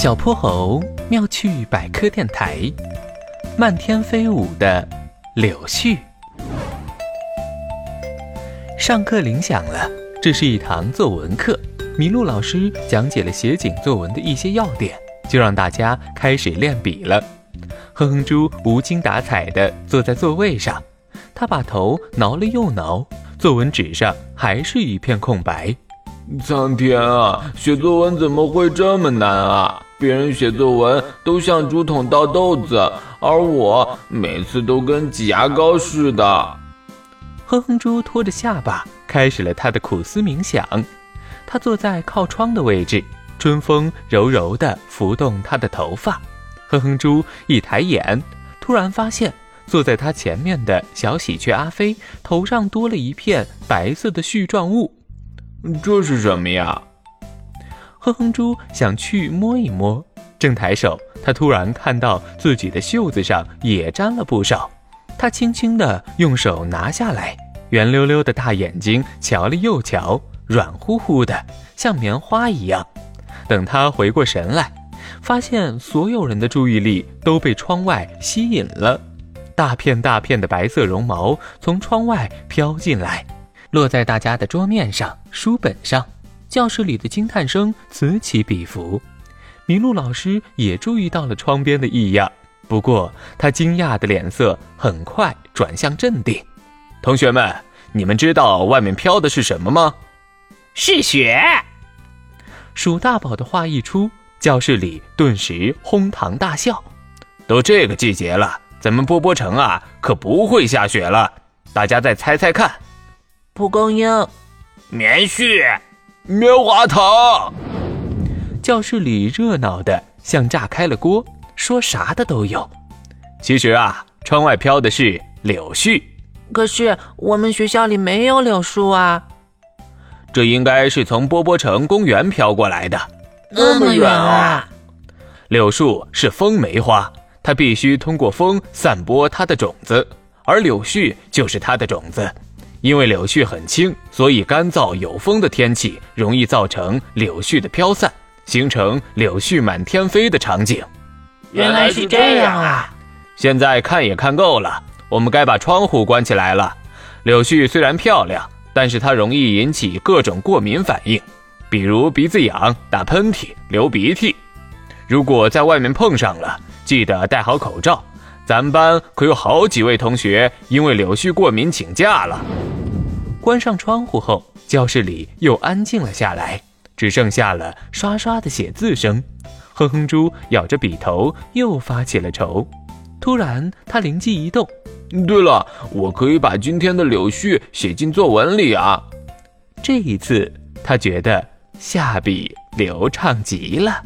小泼猴妙趣百科电台，漫天飞舞的柳絮。上课铃响了，这是一堂作文课。麋鹿老师讲解了写景作文的一些要点，就让大家开始练笔了。哼哼猪无精打采地坐在座位上，他把头挠了又挠，作文纸上还是一片空白。苍天啊，写作文怎么会这么难啊？别人写作文都像竹筒倒豆子，而我每次都跟挤牙膏似的。哼哼猪拖着下巴开始了他的苦思冥想。他坐在靠窗的位置，春风柔柔地拂动他的头发。哼哼猪一抬眼，突然发现坐在他前面的小喜鹊阿飞头上多了一片白色的絮状物。这是什么呀？哼哼猪想去摸一摸，正抬手，他突然看到自己的袖子上也沾了不少。他轻轻地用手拿下来，圆溜溜的大眼睛瞧了又瞧，软乎乎的，像棉花一样。等他回过神来，发现所有人的注意力都被窗外吸引了，大片大片的白色绒毛从窗外飘进来。落在大家的桌面上、书本上，教室里的惊叹声此起彼伏。麋鹿老师也注意到了窗边的异样，不过他惊讶的脸色很快转向镇定。同学们，你们知道外面飘的是什么吗？是雪。鼠大宝的话一出，教室里顿时哄堂大笑。都这个季节了，咱们波波城啊，可不会下雪了。大家再猜猜看。蒲公英，棉絮，棉花糖。教室里热闹的像炸开了锅，说啥的都有。其实啊，窗外飘的是柳絮。可是我们学校里没有柳树啊。这应该是从波波城公园飘过来的。那么远啊！柳树是风梅花，它必须通过风散播它的种子，而柳絮就是它的种子。因为柳絮很轻，所以干燥有风的天气容易造成柳絮的飘散，形成柳絮满天飞的场景。原来是这样啊！现在看也看够了，我们该把窗户关起来了。柳絮虽然漂亮，但是它容易引起各种过敏反应，比如鼻子痒、打喷嚏、流鼻涕。如果在外面碰上了，记得戴好口罩。咱们班可有好几位同学因为柳絮过敏请假了。关上窗户后，教室里又安静了下来，只剩下了刷刷的写字声。哼哼猪咬着笔头，又发起了愁。突然，他灵机一动：“对了，我可以把今天的柳絮写进作文里啊！”这一次，他觉得下笔流畅极了。